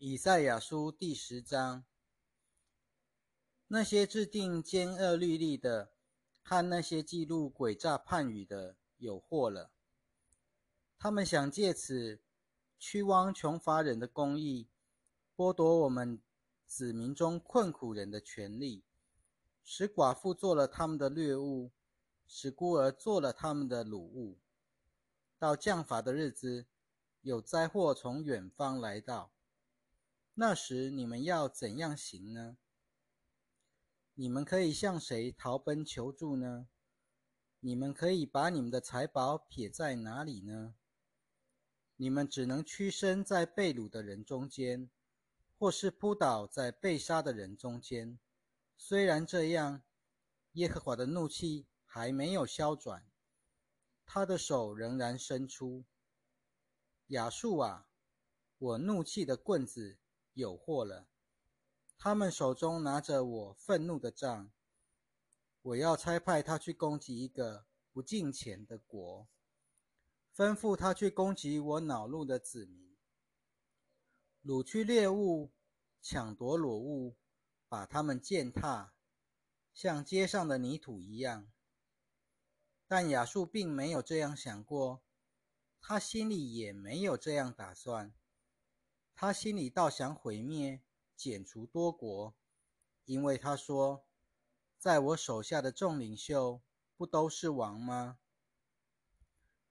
以赛亚书第十章：那些制定奸恶律例的，和那些记录诡诈判语的，有祸了。他们想借此屈枉穷乏人的公义，剥夺我们子民中困苦人的权利，使寡妇做了他们的掠物，使孤儿做了他们的掳物。到降罚的日子，有灾祸从远方来到。那时你们要怎样行呢？你们可以向谁逃奔求助呢？你们可以把你们的财宝撇在哪里呢？你们只能屈身在被掳的人中间，或是扑倒在被杀的人中间。虽然这样，耶和华的怒气还没有消转，他的手仍然伸出。亚述啊，我怒气的棍子！有祸了！他们手中拿着我愤怒的杖，我要差派他去攻击一个不敬虔的国，吩咐他去攻击我恼怒的子民，掳去猎物，抢夺裸物，把他们践踏，像街上的泥土一样。但亚述并没有这样想过，他心里也没有这样打算。他心里倒想毁灭、剪除多国，因为他说：“在我手下的众领袖不都是王吗？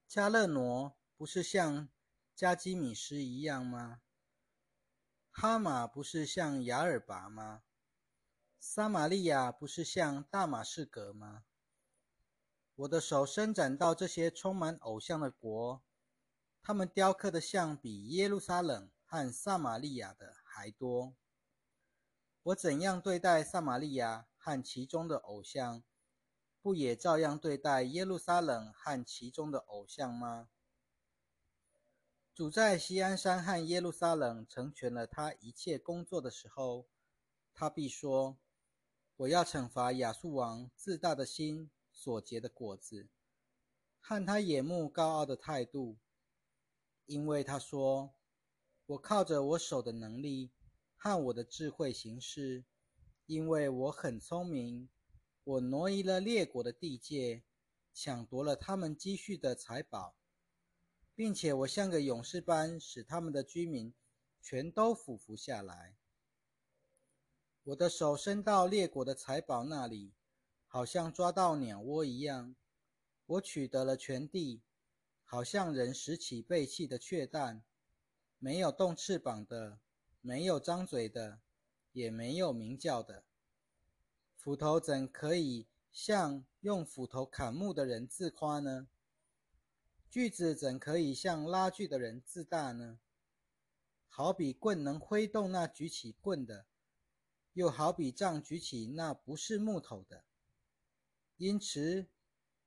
加勒挪不是像加基米斯一样吗？哈马不是像雅尔拔吗？撒玛利亚不是像大马士革吗？我的手伸展到这些充满偶像的国，他们雕刻的像比耶路撒冷。”和撒玛利亚的还多。我怎样对待撒玛利亚和其中的偶像，不也照样对待耶路撒冷和其中的偶像吗？主在西安山和耶路撒冷成全了他一切工作的时候，他必说：“我要惩罚亚述王自大的心所结的果子，和他眼目高傲的态度，因为他说。”我靠着我手的能力和我的智慧行事，因为我很聪明。我挪移了列国的地界，抢夺了他们积蓄的财宝，并且我像个勇士般使他们的居民全都俯伏下来。我的手伸到列国的财宝那里，好像抓到鸟窝一样。我取得了全地，好像人拾起被弃的雀蛋。没有动翅膀的，没有张嘴的，也没有鸣叫的。斧头怎可以向用斧头砍木的人自夸呢？锯子怎可以向拉锯的人自大呢？好比棍能挥动那举起棍的，又好比杖举起那不是木头的。因此，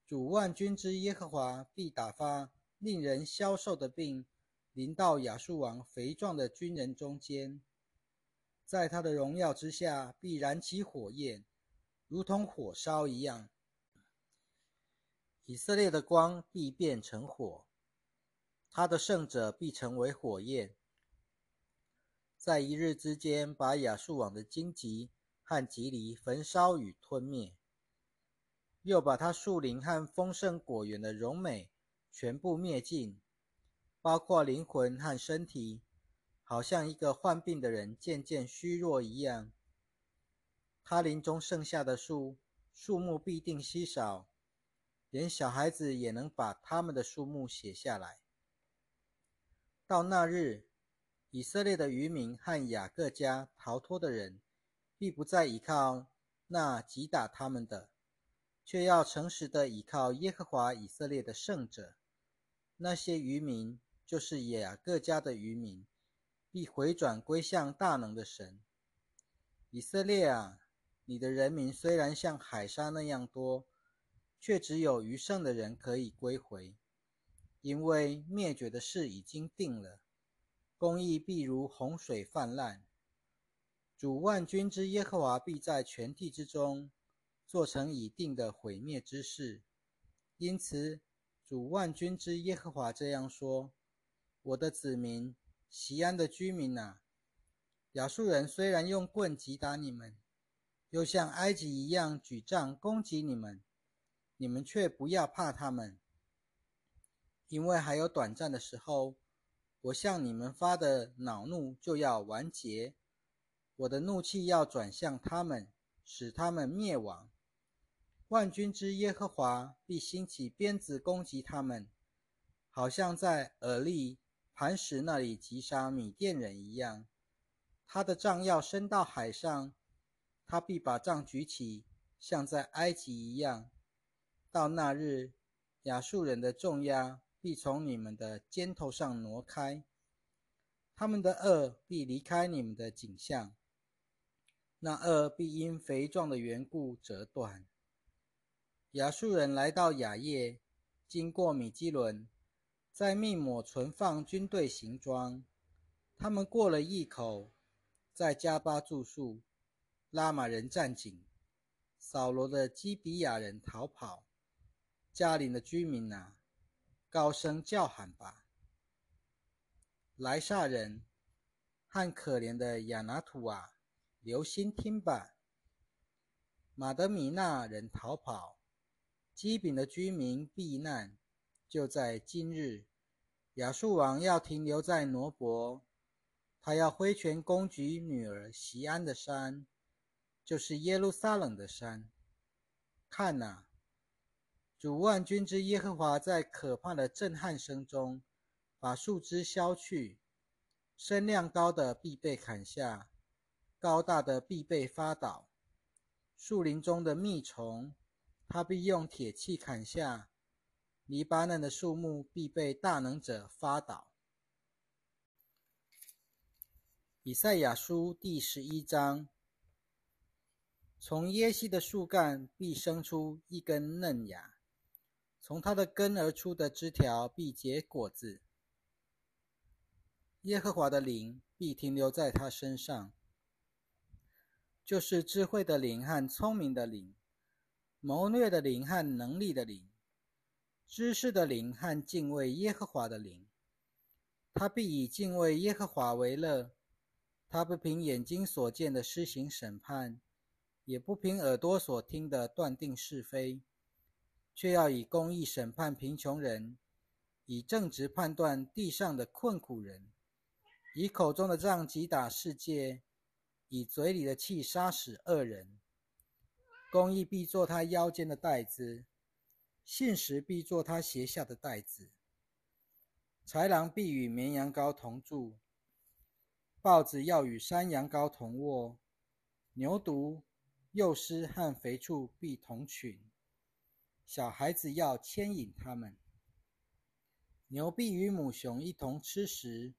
主万军之耶和华必打发令人消瘦的病。临到亚述王肥壮的军人中间，在他的荣耀之下，必燃起火焰，如同火烧一样。以色列的光必变成火，他的圣者必成为火焰，在一日之间，把亚述王的荆棘和棘藜焚烧与吞灭，又把他树林和丰盛果园的荣美全部灭尽。包括灵魂和身体，好像一个患病的人渐渐虚弱一样。他林中剩下的树，树木必定稀少，连小孩子也能把他们的数目写下来。到那日，以色列的渔民和雅各家逃脱的人，必不再依靠那击打他们的，却要诚实的依靠耶和华以色列的圣者。那些渔民。就是雅各家的渔民，必回转归向大能的神。以色列啊，你的人民虽然像海沙那样多，却只有余剩的人可以归回，因为灭绝的事已经定了。公义必如洪水泛滥，主万军之耶和华必在全地之中做成已定的毁灭之事。因此，主万军之耶和华这样说。我的子民，西安的居民呐，亚述人虽然用棍击打你们，又像埃及一样举杖攻击你们，你们却不要怕他们，因为还有短暂的时候，我向你们发的恼怒就要完结，我的怒气要转向他们，使他们灭亡。万军之耶和华必兴起鞭子攻击他们，好像在尔利磐石那里击杀米甸人一样。他的杖要伸到海上，他必把杖举起，像在埃及一样。到那日，亚述人的重压必从你们的肩头上挪开，他们的恶必离开你们的景象。那恶必因肥壮的缘故折断。亚述人来到雅叶，经过米基伦，在密抹存放军队行装。他们过了一口，在加巴住宿。拉玛人战警，扫罗的基比亚人逃跑。加林的居民啊，高声叫喊吧！莱萨人和可怜的亚拿土啊，留心听吧！马德米纳人逃跑。基丙的居民避难，就在今日。亚述王要停留在挪伯，他要挥拳攻击女儿西安的山，就是耶路撒冷的山。看哪，主万军之耶和华在可怕的震撼声中，把树枝削去，身量高的必被砍下，高大的必被发倒，树林中的蜜虫。他必用铁器砍下黎巴嫩的树木，必被大能者发倒。以赛亚书第十一章：从耶西的树干必生出一根嫩芽，从它的根而出的枝条必结果子。耶和华的灵必停留在他身上，就是智慧的灵和聪明的灵。谋略的灵和能力的灵，知识的灵和敬畏耶和华的灵，他必以敬畏耶和华为乐。他不凭眼睛所见的施行审判，也不凭耳朵所听的断定是非，却要以公义审判贫穷人，以正直判断地上的困苦人，以口中的杖击打世界，以嘴里的气杀死恶人。公义必做他腰间的带子，信实必做他鞋下的带子。豺狼必与绵羊羔同住，豹子要与山羊羔同卧，牛犊、幼狮和肥畜必同群。小孩子要牵引他们。牛必与母熊一同吃食，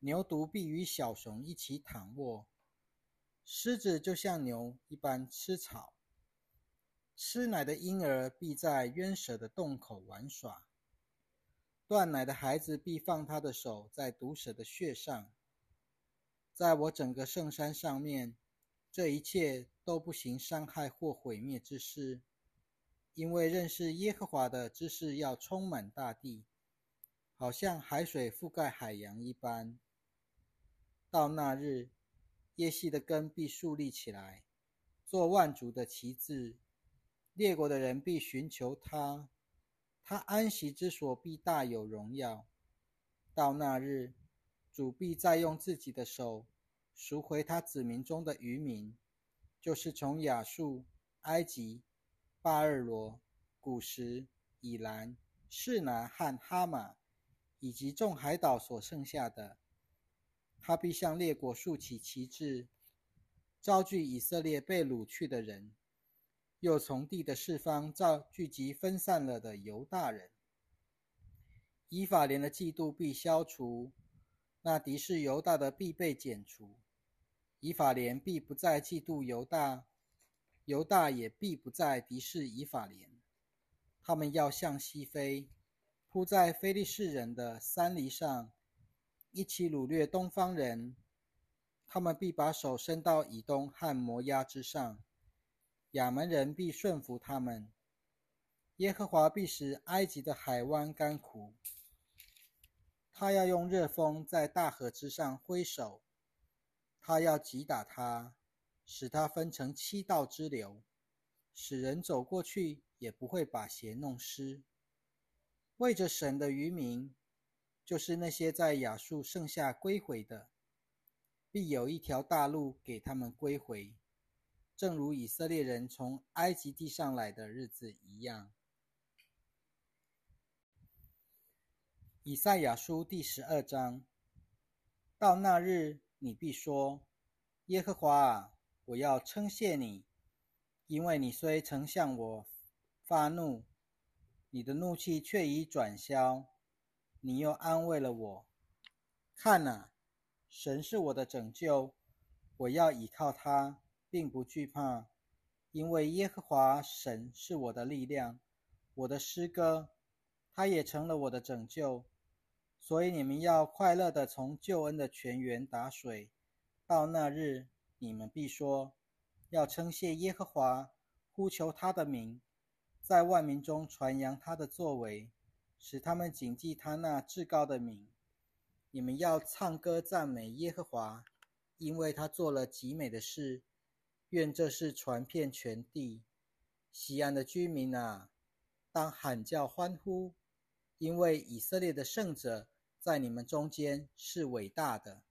牛犊必与小熊一起躺卧。狮子就像牛一般吃草。吃奶的婴儿必在冤蛇的洞口玩耍，断奶的孩子必放他的手在毒蛇的穴上。在我整个圣山上面，这一切都不行伤害或毁灭之事，因为认识耶和华的知识要充满大地，好像海水覆盖海洋一般。到那日，耶西的根必竖立起来，做万族的旗帜。列国的人必寻求他，他安息之所必大有荣耀。到那日，主必再用自己的手赎回他子民中的渔民，就是从亚述、埃及、巴尔罗、古时、以兰、士拿和哈马，以及众海岛所剩下的。他必向列国竖起旗帜，招聚以色列被掳去的人。又从地的四方召聚集分散了的犹大人，以法莲的嫉妒必消除，那敌视犹大的必被剪除。以法莲必不再嫉妒犹大，犹大也必不再敌视以法莲。他们要向西飞，扑在非利士人的山篱上，一起掳掠东方人。他们必把手伸到以东和摩押之上。亚门人必顺服他们，耶和华必使埃及的海湾干枯。他要用热风在大河之上挥手，他要击打它，使它分成七道之流，使人走过去也不会把鞋弄湿。为着神的渔民，就是那些在亚述剩下归回的，必有一条大路给他们归回，正如以色列人从埃及地上来的日子一样。以赛亚书第十二章：到那日，你必说：“耶和华啊，我要称谢你，因为你虽曾向我发怒，你的怒气却已转消，你又安慰了我。看哪，神是我的拯救，我要倚靠他，并不惧怕，因为耶和华神是我的力量，我的诗歌，他也成了我的拯救。”所以你们要快乐的从救恩的泉源打水，到那日，你们必说：要称谢耶和华，呼求他的名，在万民中传扬他的作为，使他们谨记他那至高的名。你们要唱歌赞美耶和华，因为他做了极美的事。愿这事传遍全地。西安的居民啊，当喊叫欢呼，因为以色列的圣者。在你们中间是伟大的。